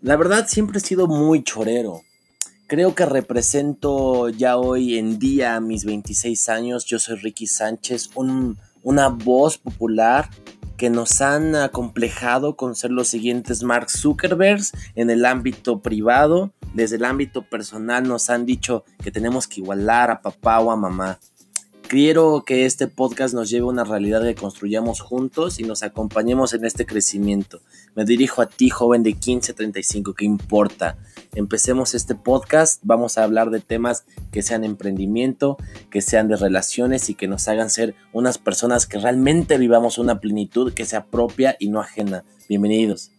La verdad siempre he sido muy chorero. Creo que represento ya hoy en día mis 26 años. Yo soy Ricky Sánchez, una voz popular que nos han acomplejado con ser los siguientes Mark Zuckerberg en el ámbito privado. Desde el ámbito personal nos han dicho que tenemos que igualar a papá o a mamá. Quiero que este podcast nos lleve a una realidad que construyamos juntos y nos acompañemos en este crecimiento. Me dirijo a ti, joven de 15 a 35, ¿qué importa? Empecemos este podcast, vamos a hablar de temas que sean emprendimiento, que sean de relaciones y que nos hagan ser unas personas que realmente vivamos una plenitud que sea propia y no ajena. Bienvenidos.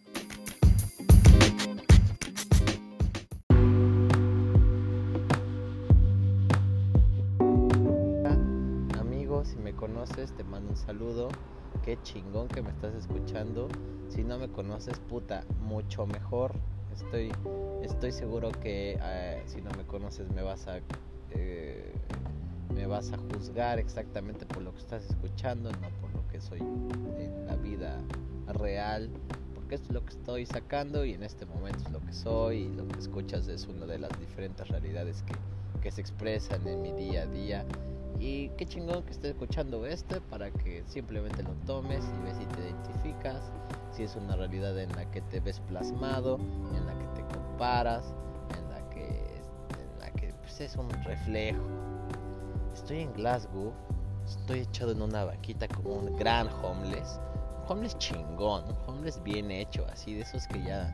Te mando un saludo. Qué chingón que me estás escuchando. Si no me conoces, puta, mucho mejor. Estoy, estoy seguro que eh, si no me conoces me vas a eh, me vas a juzgar exactamente por lo que estás escuchando, no por lo que soy en la vida real, porque esto es lo que estoy sacando y en este momento es lo que soy y lo que escuchas es una de las diferentes realidades que, que se expresan en mi día a día y qué chingón que estés escuchando este para que simplemente lo tomes y ves si te identificas, si es una realidad en la que te ves plasmado, en la que te comparas, en la que, en la que pues, es un reflejo. Estoy en Glasgow, estoy echado en una vaquita como un gran homeless, un homeless chingón, un homeless bien hecho, así de esos que ya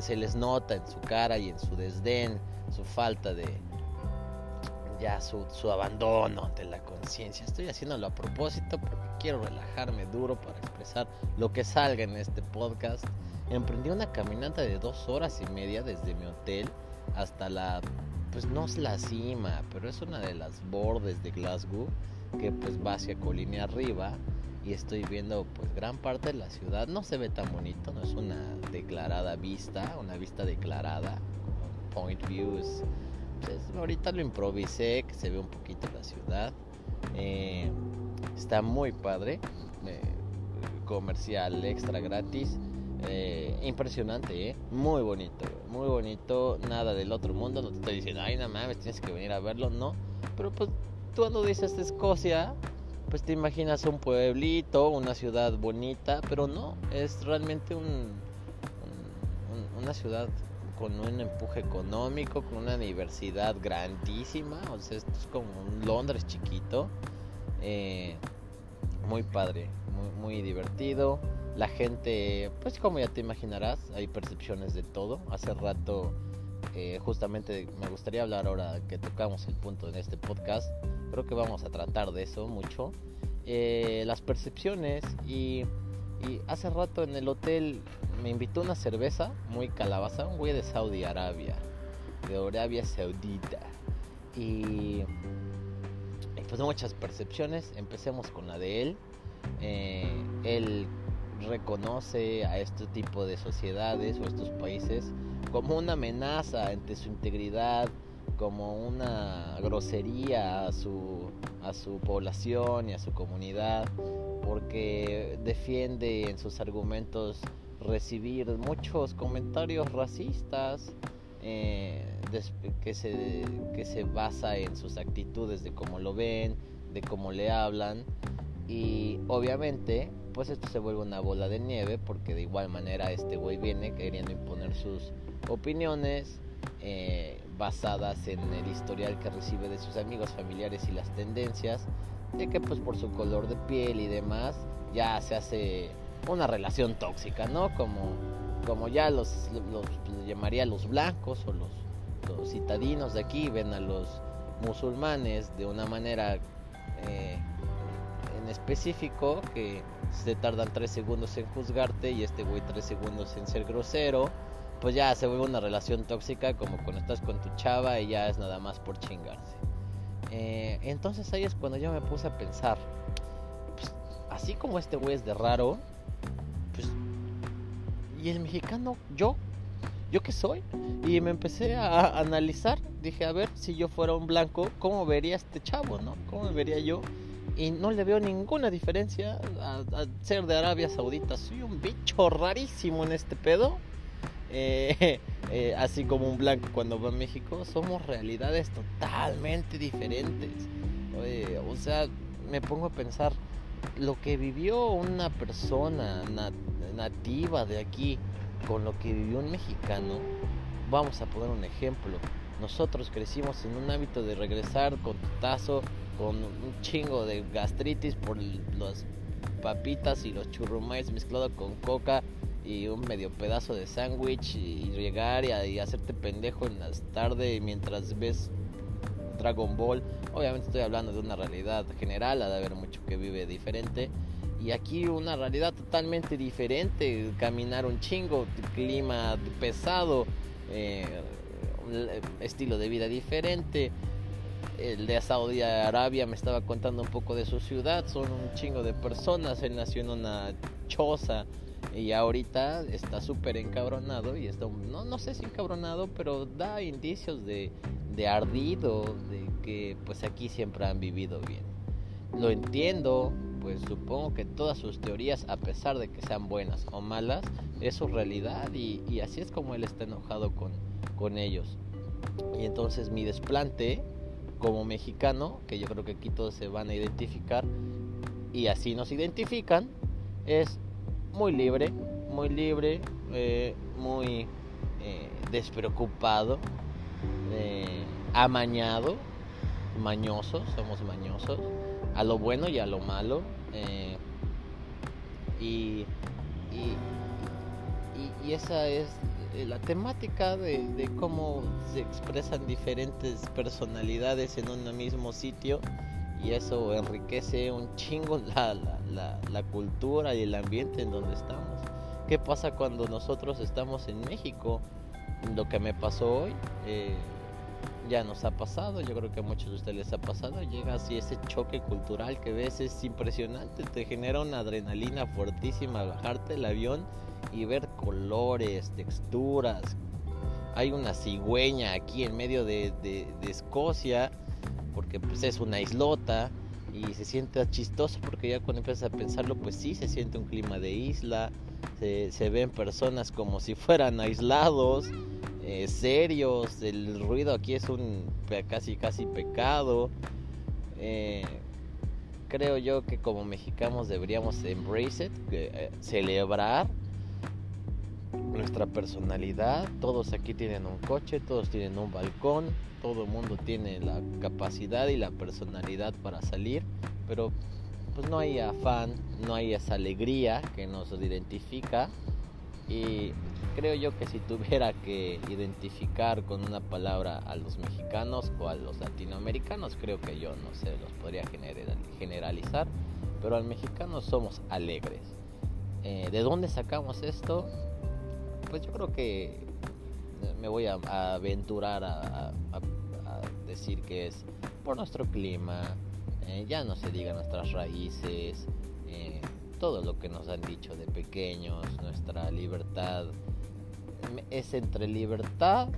se les nota en su cara y en su desdén, su falta de, ya su, abandono ante la conciencia. Estoy haciéndolo a propósito porque quiero relajarme duro para expresar lo que salga en este podcast. Emprendí una caminata de dos horas y media desde mi hotel hasta la, pues no es la cima, pero es una de las bordes de Glasgow que pues va hacia colina arriba y estoy viendo pues gran parte de la ciudad. No se ve tan bonito, no es una declarada vista, una vista declarada. Point views pues, ahorita lo improvisé, que se ve un poquito la ciudad. Eh, está muy padre. Eh, comercial extra gratis. Eh, impresionante, Muy bonito, muy bonito. Nada del otro mundo. No te estoy diciendo, ay, no mames, tienes que venir a verlo. No. Pero pues tú cuando dices Escocia, pues te imaginas un pueblito, una ciudad bonita. Pero no, es realmente un una ciudad con un empuje económico, con una universidad grandísima, o sea, esto es como un Londres chiquito, eh, muy padre, muy, muy divertido. La gente, pues como ya te imaginarás, hay percepciones de todo. Hace rato, eh, justamente me gustaría hablar ahora que tocamos el punto en este podcast. Creo que vamos a tratar de eso mucho. Eh, las percepciones y y hace rato en el hotel me invitó una cerveza muy calabaza, un güey de Saudi Arabia, de Arabia Saudita. Y, pues muchas percepciones. Empecemos con la de él. Eh, él reconoce a este tipo de sociedades o estos países como una amenaza ante su integridad, como una grosería a su, a su población y a su comunidad, porque defiende en sus argumentos recibir muchos comentarios racistas eh, que, se, que se basa en sus actitudes de cómo lo ven, de cómo le hablan. Y obviamente pues esto se vuelve una bola de nieve porque de igual manera este güey viene queriendo imponer sus opiniones eh, basadas en el historial que recibe de sus amigos, familiares y las tendencias, de que pues por su color de piel y demás ya se hace una relación tóxica, ¿no? Como, como ya los, los, llamaría los blancos o los, los, citadinos de aquí ven a los musulmanes de una manera eh, en específico que se tardan tres segundos en juzgarte y este güey tres segundos en ser grosero pues ya se vuelve una relación tóxica como cuando estás con tu chava y ya es nada más por chingarse. Eh, entonces ahí es cuando yo me puse a pensar, pues, así como este güey es de raro, ¿y el mexicano yo? ¿Yo qué soy? Y me empecé a analizar, dije, a ver, si yo fuera un blanco, ¿cómo vería este chavo, no? ¿Cómo vería yo? Y no le veo ninguna diferencia a, a ser de Arabia Saudita. Soy un bicho rarísimo en este pedo eh, eh, así como un blanco cuando va a México, somos realidades totalmente diferentes. o sea, me pongo a pensar, lo que vivió una persona nativa de aquí con lo que vivió un mexicano, vamos a poner un ejemplo. Nosotros crecimos en un hábito de regresar con tazo, con un chingo de gastritis por las papitas y los churrumais mezclado con coca y un medio pedazo de sándwich y, llegar y, hacerte pendejo en las tardes mientras ves Dragon Ball. Obviamente estoy hablando de una realidad general, ha de haber mucho que vive diferente. Y aquí una realidad totalmente diferente, caminar un chingo, clima pesado, eh, estilo de vida diferente. El de Saudi Arabia me estaba contando un poco de su ciudad, son un chingo de personas, él nació en una choza y ahorita está súper encabronado y está, no, no sé si encabronado, pero da indicios de, de ardido, de que pues aquí siempre han vivido bien. Lo entiendo, pues supongo que todas sus teorías, a pesar de que sean buenas o malas, es su realidad y, y así es como él está enojado con, con ellos. Y entonces mi desplante como mexicano, que yo creo que aquí todos se van a identificar, y así nos identifican, es muy libre, muy libre, eh, muy eh, despreocupado, eh, amañado, mañosos, somos mañosos, a lo bueno y a lo malo. y, y, esa es la temática de, cómo se expresan diferentes personalidades en un mismo sitio y eso enriquece un chingo la, la, cultura y el ambiente en donde estamos. ¿Qué pasa cuando nosotros estamos en México? Lo que me pasó hoy eh, ya nos ha pasado, yo creo que a muchos de ustedes les ha pasado. Llega así ese choque cultural que ves, es impresionante, te genera una adrenalina fuertísima bajarte el avión y ver colores, texturas. Hay una cigüeña aquí en medio de, de, Escocia porque pues es una islota y se siente chistoso porque ya cuando empiezas a pensarlo pues sí se siente un clima de isla, se, ven personas como si fueran aislados, eh, serios, el ruido aquí es un casi casi pecado. Eh, creo yo que como mexicanos deberíamos embrace it, eh, celebrar nuestra personalidad. Todos aquí tienen un coche, todos tienen un balcón, todo el mundo tiene la capacidad y la personalidad para salir, pero pues no hay afán, no hay esa alegría que nos identifica y creo yo que si tuviera que identificar con una palabra a los mexicanos o a los latinoamericanos, creo que yo no sé, los podría generalizar, pero al mexicano somos alegres. Eh, ¿De dónde sacamos esto? Pues yo creo que me voy a, aventurar a, decir que es por nuestro clima, eh, ya no se diga nuestras raíces, todo lo que nos han dicho de pequeños, nuestra libertad, es entre libertad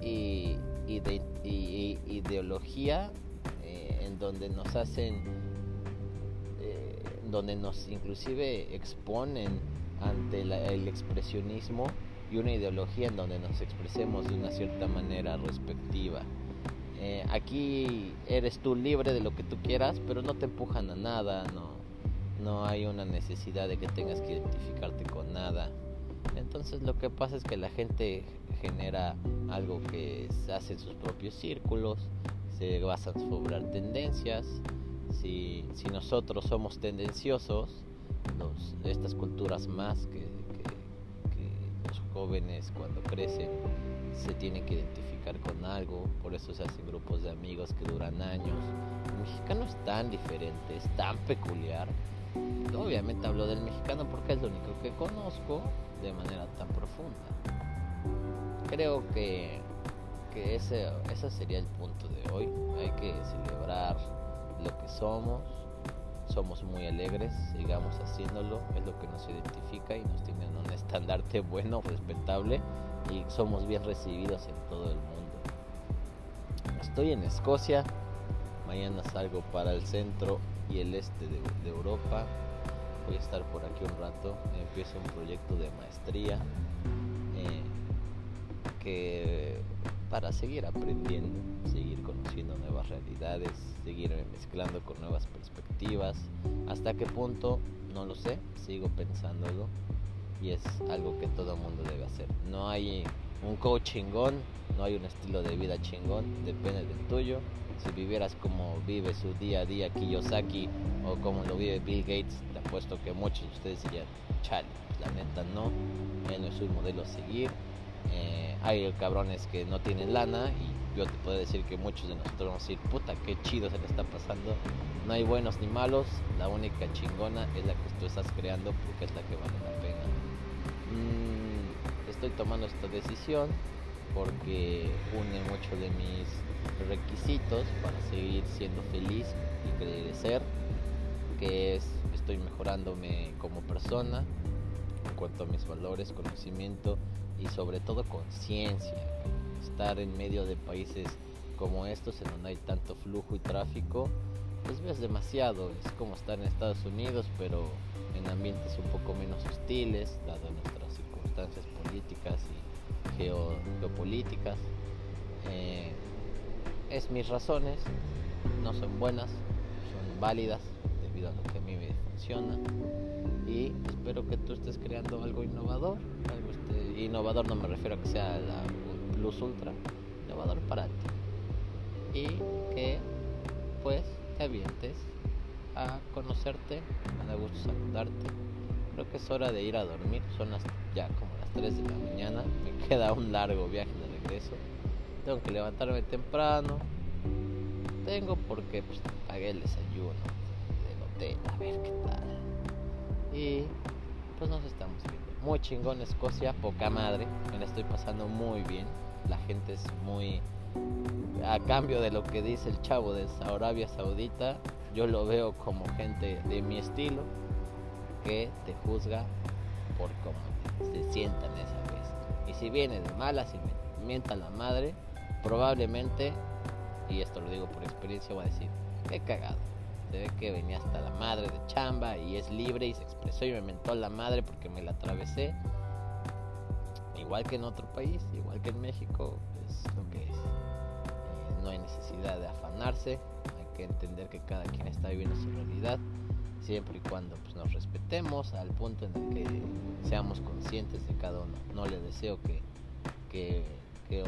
y, ideología eh, en donde nos hacen, donde nos inclusive exponen ante el expresionismo y una ideología en donde nos expresemos de una cierta manera respectiva. Eh, aquí eres tú libre de lo que tú quieras, pero no te empujan a nada, no, no hay una necesidad de que tengas que identificarte con nada. Entonces lo que pasa es que la gente genera algo que se hace en sus propios círculos, se basan sobre tendencias. Si, si nosotros somos tendenciosos, los, estas culturas más que jóvenes cuando crecen se tienen que identificar con algo, por eso se hacen grupos de amigos que duran años. El mexicano es tan diferente, es tan peculiar. Obviamente hablo del mexicano porque es lo único que conozco de manera tan profunda. Creo que, que ese, ese sería el punto de hoy. Hay que celebrar lo que somos, somos muy alegres, sigamos haciéndolo, es lo que nos identifica y nos tiene en un estandarte bueno, respetable y somos bien recibidos en todo el mundo. Estoy en Escocia, mañana salgo para el centro y el este de, Europa, voy a estar por aquí un rato, empiezo un proyecto de maestría eh, que para seguir aprendiendo, seguir conociendo nuevas realidades, seguir mezclando con nuevas perspectivas. ¿Hasta qué punto? No lo sé, sigo pensándolo y es algo que todo mundo debe hacer. No hay un coach chingón, no hay un estilo de vida chingón, depende del tuyo. Si vivieras como vive su día a día Kiyosaki o como lo vive Bill Gates, te apuesto que muchos de ustedes dirían, chale, la neta no, él no es un modelo a seguir. Eh, hay cabrones que no tienen lana y yo te puedo decir que muchos de nosotros vamos a decir, puta, qué chido se le está pasando. No hay buenos ni malos, la única chingona es la que tú estás creando porque es la que vale la pena. Mm, estoy tomando esta decisión porque une mucho de mis requisitos para seguir siendo feliz y crecer, que es estoy mejorándome como persona en cuanto a mis valores, conocimiento y sobre todo conciencia. Estar en medio de países como estos en donde hay tanto flujo y tráfico, pues ves demasiado. Es como estar en Estados Unidos, pero en ambientes un poco menos hostiles, dado nuestras circunstancias políticas y geopolíticas. Eh, es mis razones, no son buenas, son válidas debido a lo que a mí me funciona y espero que tú estés creando algo innovador, algo este, innovador no me refiero a que sea la Plus Ultra, innovador para ti y que pues te avientes a conocerte, me da gusto saludarte. Creo que es hora de ir a dormir, son las, ya como 3 de la mañana, me queda un largo viaje de regreso. Tengo que levantarme temprano. Tengo porque pues, pagué el desayuno del hotel, a ver qué tal. Y pues nos estamos viendo. Muy chingón Escocia, poca madre. Me la estoy pasando muy bien. La gente es muy a cambio de lo que dice el chavo de Arabia Saudita, yo lo veo como gente de mi estilo que te juzga por cómo se sientan esa vez. Y si viene de malas y mienta la madre, probablemente, y esto lo digo por experiencia, voy a decir, qué cagado. Se ve que venía hasta la madre de chamba y es libre y se expresó y me mentó la madre porque me la atravesé. Igual que en otro país, igual que en México, es lo que es. Eh, no hay necesidad de afanarse, hay que entender que cada quien está viviendo su realidad siempre y cuando pues, nos respetemos al punto en el que seamos conscientes de cada uno. No le deseo que, que,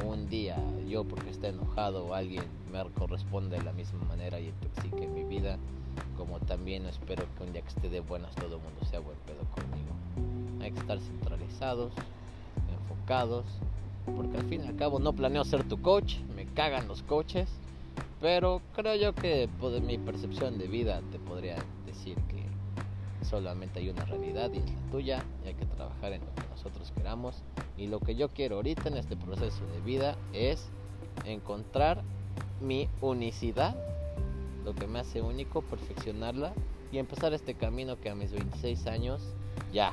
un día yo porque esté enojado o alguien me corresponda de la misma manera y intoxique mi vida, como también espero que un día que esté de buenas todo el mundo sea buen pedo conmigo. Hay que estar centralizados, enfocados, porque al fin y al cabo no planeo ser tu coach, me cagan los coaches, pero creo yo que por mi percepción de vida te podría que solamente hay una realidad y es la tuya y hay que trabajar en lo que nosotros queramos. Y lo que yo quiero ahorita en este proceso de vida es encontrar mi unicidad, lo que me hace único, perfeccionarla y empezar este camino que a mis 26 años ya,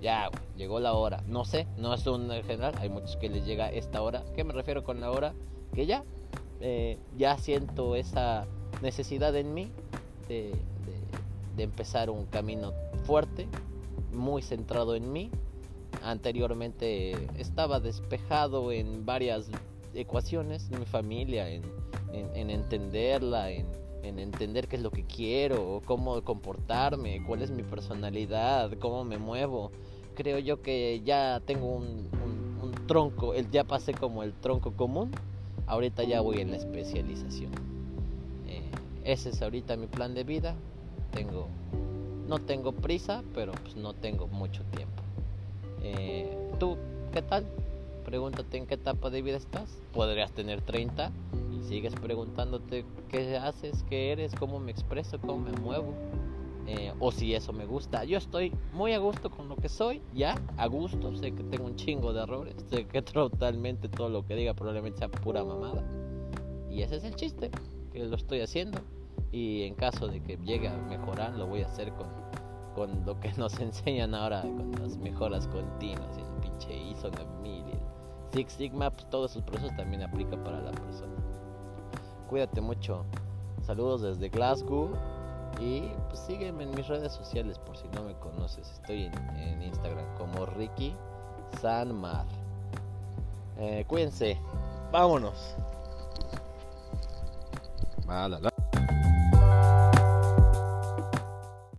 ya, llegó la hora. No sé, no es un general, hay muchos que les llega esta hora. ¿Qué me refiero con la hora? Que ya, eh, ya siento esa necesidad en mí de, de empezar un camino fuerte, muy centrado en mí. Anteriormente estaba despejado en varias ecuaciones, en mi familia, en, entenderla, en, entender qué es lo que quiero, cómo comportarme, cuál es mi personalidad, cómo me muevo. Creo yo que ya tengo un, tronco, el, ya pasé como el tronco común, ahorita ya voy en la especialización. Eh, ese es ahorita mi plan de vida, tengo, no tengo prisa, pero pues no tengo mucho tiempo. Eh, ¿Tú qué tal? Pregúntate en qué etapa de vida estás. Podrías tener 30 y sigues preguntándote qué haces, qué eres, cómo me expreso, cómo me muevo. Eh, o si eso me gusta. Yo estoy muy a gusto con lo que soy, ya, a gusto. Sé que tengo un chingo de errores. Sé que totalmente todo lo que diga probablemente sea pura mamada. Y ese es el chiste, que lo estoy haciendo y en caso de que llegue a mejorar lo voy a hacer con, con lo que nos enseñan ahora con las mejoras continuas el pinche ISO 9000 el Six Sigma pues todos esos procesos también aplica para la persona cuídate mucho saludos desde Glasgow y pues sígueme en mis redes sociales por si no me conoces estoy en, Instagram como Ricky Sanmar Eh, cuídense. Vámonos. Ah, la, la.